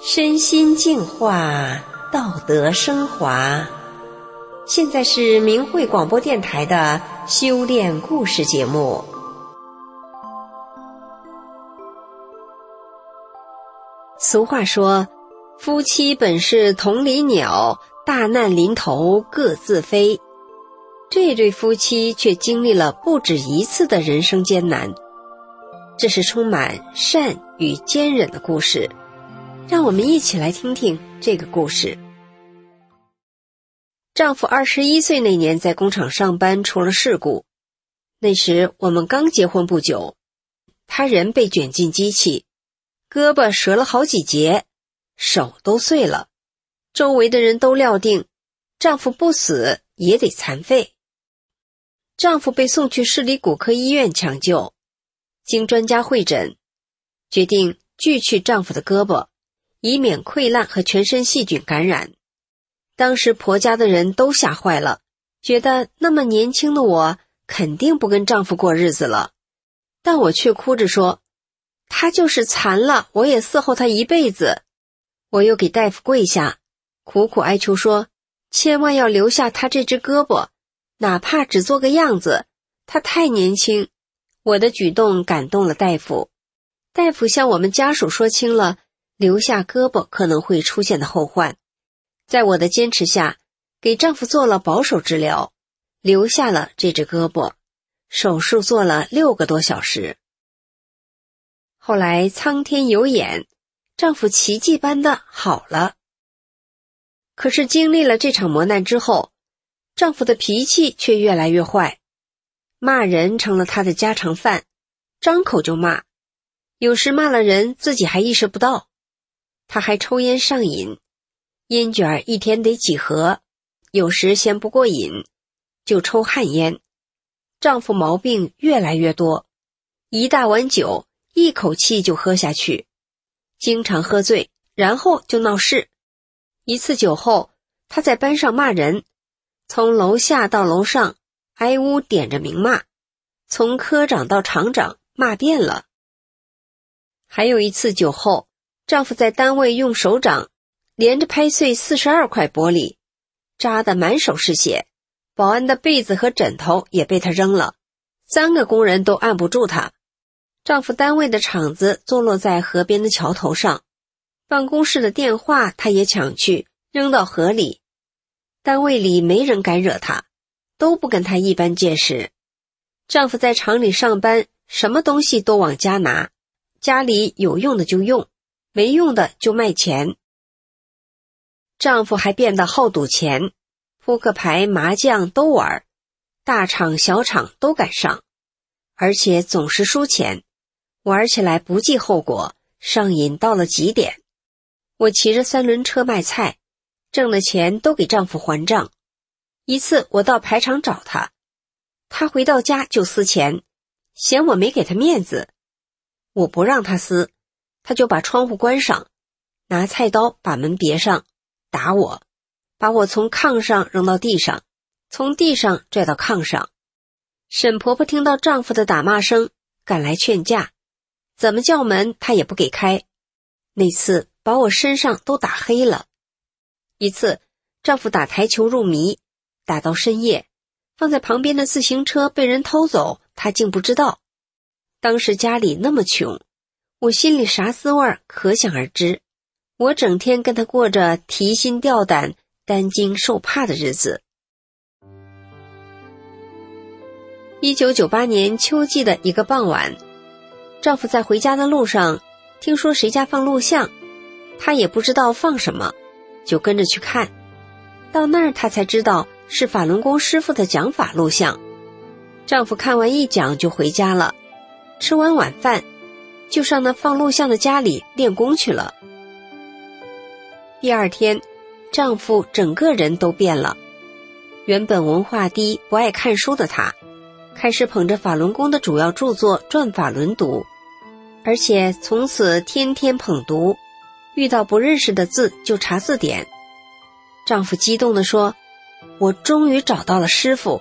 身心净化，道德升华。现在是明慧广播电台的修炼故事节目。俗话说：“夫妻本是同林鸟，大难临头各自飞。”这对夫妻却经历了不止一次的人生艰难。这是充满善与坚忍的故事，让我们一起来听听这个故事。丈夫二十一岁那年在工厂上班出了事故，那时我们刚结婚不久，他人被卷进机器，胳膊折了好几节，手都碎了，周围的人都料定丈夫不死也得残废。丈夫被送去市里骨科医院抢救。经专家会诊，决定锯去丈夫的胳膊，以免溃烂和全身细菌感染。当时婆家的人都吓坏了，觉得那么年轻的我肯定不跟丈夫过日子了。但我却哭着说：“他就是残了，我也伺候他一辈子。”我又给大夫跪下，苦苦哀求说：“千万要留下他这只胳膊，哪怕只做个样子。他太年轻。”我的举动感动了大夫，大夫向我们家属说清了留下胳膊可能会出现的后患，在我的坚持下，给丈夫做了保守治疗，留下了这只胳膊。手术做了六个多小时，后来苍天有眼，丈夫奇迹般的好了。可是经历了这场磨难之后，丈夫的脾气却越来越坏。骂人成了他的家常饭，张口就骂，有时骂了人自己还意识不到。他还抽烟上瘾，烟卷一天得几盒，有时嫌不过瘾，就抽旱烟。丈夫毛病越来越多，一大碗酒一口气就喝下去，经常喝醉，然后就闹事。一次酒后，他在班上骂人，从楼下到楼上。挨屋点着名骂，从科长到厂长骂遍了。还有一次酒后，丈夫在单位用手掌连着拍碎四十二块玻璃，扎得满手是血。保安的被子和枕头也被他扔了，三个工人都按不住他。丈夫单位的厂子坐落在河边的桥头上，办公室的电话他也抢去扔到河里。单位里没人敢惹他。都不跟他一般见识。丈夫在厂里上班，什么东西都往家拿，家里有用的就用，没用的就卖钱。丈夫还变得好赌钱，扑克牌、麻将都玩，大厂小厂都敢上，而且总是输钱，玩起来不计后果，上瘾到了极点。我骑着三轮车卖菜，挣的钱都给丈夫还账。一次，我到排场找他，他回到家就撕钱，嫌我没给他面子。我不让他撕，他就把窗户关上，拿菜刀把门别上，打我，把我从炕上扔到地上，从地上拽到炕上。沈婆婆听到丈夫的打骂声，赶来劝架，怎么叫门他也不给开。那次把我身上都打黑了。一次，丈夫打台球入迷。打到深夜，放在旁边的自行车被人偷走，他竟不知道。当时家里那么穷，我心里啥滋味可想而知。我整天跟他过着提心吊胆、担惊受怕的日子。一九九八年秋季的一个傍晚，丈夫在回家的路上，听说谁家放录像，他也不知道放什么，就跟着去看。到那儿，他才知道。是法轮功师傅的讲法录像，丈夫看完一讲就回家了，吃完晚饭，就上那放录像的家里练功去了。第二天，丈夫整个人都变了，原本文化低、不爱看书的他，开始捧着法轮功的主要著作《转法轮》读，而且从此天天捧读，遇到不认识的字就查字典。丈夫激动地说。我终于找到了师傅，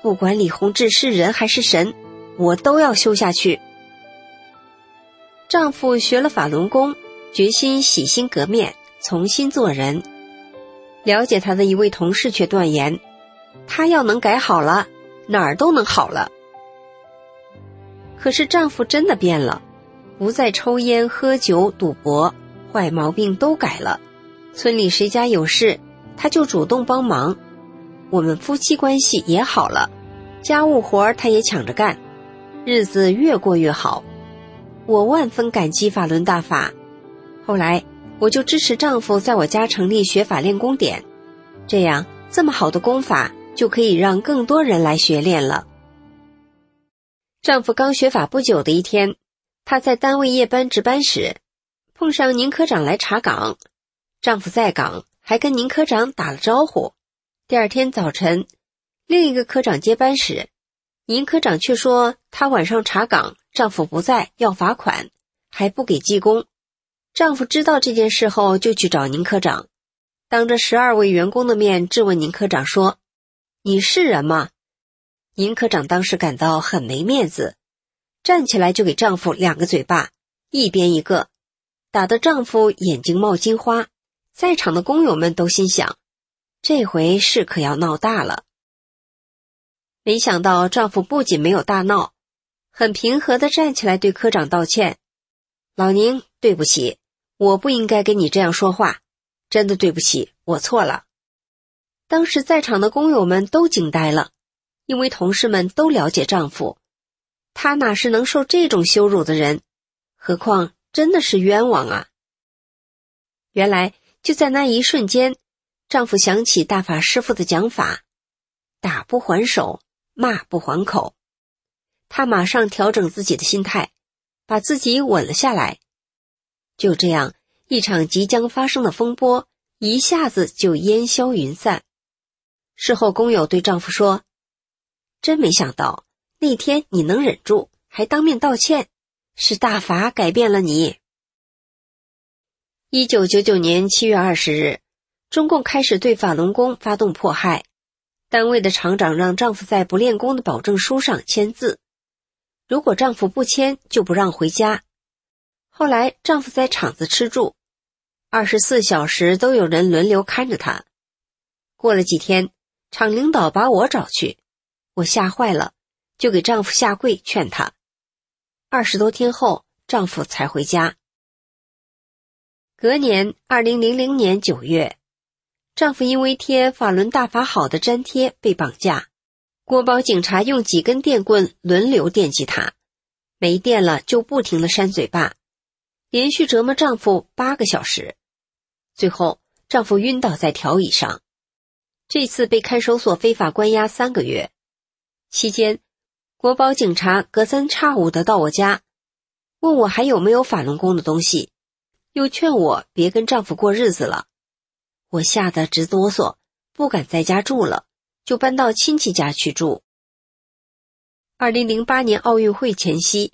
不管李洪志是人还是神，我都要修下去。丈夫学了法轮功，决心洗心革面，重新做人。了解他的一位同事却断言，他要能改好了，哪儿都能好了。可是丈夫真的变了，不再抽烟、喝酒、赌博，坏毛病都改了。村里谁家有事，他就主动帮忙。我们夫妻关系也好了，家务活他也抢着干，日子越过越好。我万分感激法轮大法。后来我就支持丈夫在我家成立学法练功点，这样这么好的功法就可以让更多人来学练了。丈夫刚学法不久的一天，他在单位夜班值班时，碰上宁科长来查岗。丈夫在岗，还跟宁科长打了招呼。第二天早晨，另一个科长接班时，宁科长却说他晚上查岗，丈夫不在，要罚款，还不给记功。丈夫知道这件事后，就去找宁科长，当着十二位员工的面质问宁科长说：“你是人吗？”宁科长当时感到很没面子，站起来就给丈夫两个嘴巴，一边一个，打得丈夫眼睛冒金花。在场的工友们都心想，这回事可要闹大了。没想到丈夫不仅没有大闹，很平和的站起来对科长道歉：“老宁，对不起，我不应该跟你这样说话，真的对不起，我错了。”当时在场的工友们都惊呆了。因为同事们都了解丈夫，他哪是能受这种羞辱的人？何况真的是冤枉啊！原来就在那一瞬间，丈夫想起大法师父的讲法：“打不还手，骂不还口。”他马上调整自己的心态，把自己稳了下来。就这样，一场即将发生的风波一下子就烟消云散。事后，工友对丈夫说。真没想到那天你能忍住，还当面道歉，是大法改变了你。一九九九年七月二十日，中共开始对法轮功发动迫害，单位的厂长让丈夫在不练功的保证书上签字，如果丈夫不签，就不让回家。后来丈夫在厂子吃住，二十四小时都有人轮流看着他。过了几天，厂领导把我找去。我吓坏了，就给丈夫下跪劝他。二十多天后，丈夫才回家。隔年，二零零零年九月，丈夫因为贴“法轮大法好”的粘贴被绑架，国保警察用几根电棍轮流电击他，没电了就不停的扇嘴巴，连续折磨丈夫八个小时，最后丈夫晕倒在条椅上。这次被看守所非法关押三个月。期间，国保警察隔三差五的到我家，问我还有没有法轮功的东西，又劝我别跟丈夫过日子了。我吓得直哆嗦，不敢在家住了，就搬到亲戚家去住。二零零八年奥运会前夕，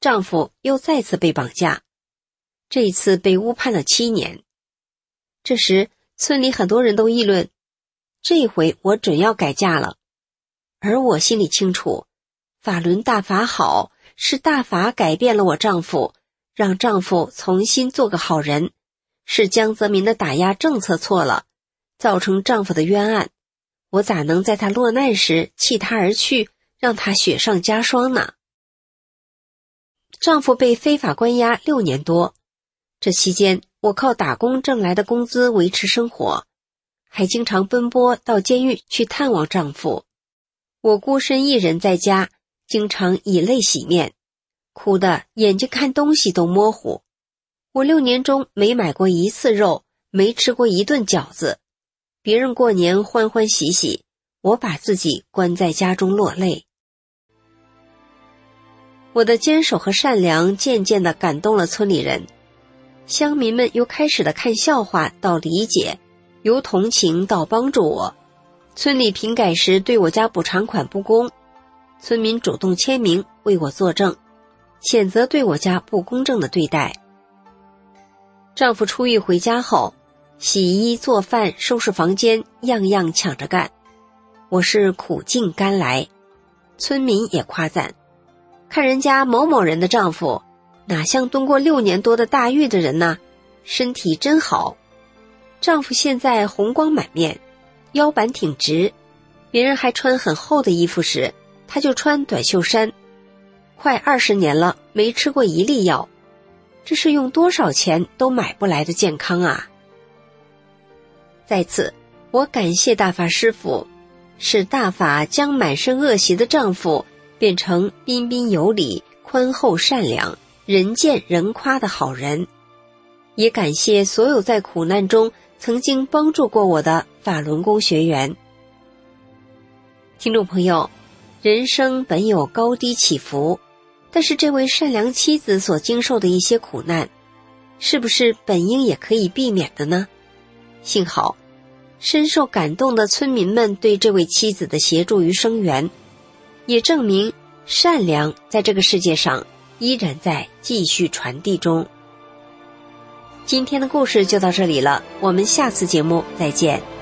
丈夫又再次被绑架，这一次被误判了七年。这时，村里很多人都议论：这回我准要改嫁了。而我心里清楚，法轮大法好，是大法改变了我丈夫，让丈夫重新做个好人，是江泽民的打压政策错了，造成丈夫的冤案，我咋能在他落难时弃他而去，让他雪上加霜呢？丈夫被非法关押六年多，这期间我靠打工挣来的工资维持生活，还经常奔波到监狱去探望丈夫。我孤身一人在家，经常以泪洗面，哭得眼睛看东西都模糊。我六年中没买过一次肉，没吃过一顿饺子。别人过年欢欢喜喜，我把自己关在家中落泪。我的坚守和善良渐渐的感动了村里人，乡民们由开始的看笑话到理解，由同情到帮助我。村里评改时对我家补偿款不公，村民主动签名为我作证，谴责对我家不公正的对待。丈夫出狱回家后，洗衣做饭、收拾房间，样样抢着干，我是苦尽甘来。村民也夸赞，看人家某某人的丈夫，哪像蹲过六年多的大狱的人呢？身体真好。丈夫现在红光满面，腰板挺直，别人还穿很厚的衣服时，他就穿短袖衫。快二十年了，没吃过一粒药，这是用多少钱都买不来的健康啊！在此，我感谢大法师父，使大法将满身恶习的丈夫变成彬彬有礼、宽厚善良、人见人夸的好人，也感谢所有在苦难中曾经帮助过我的法轮功学员。听众朋友，人生本有高低起伏。但是，这位善良妻子所经受的一些苦难，是不是本应也可以避免的呢？幸好，深受感动的村民们对这位妻子的协助与声援，也证明善良在这个世界上依然在继续传递中。今天的故事就到这里了，我们下次节目再见。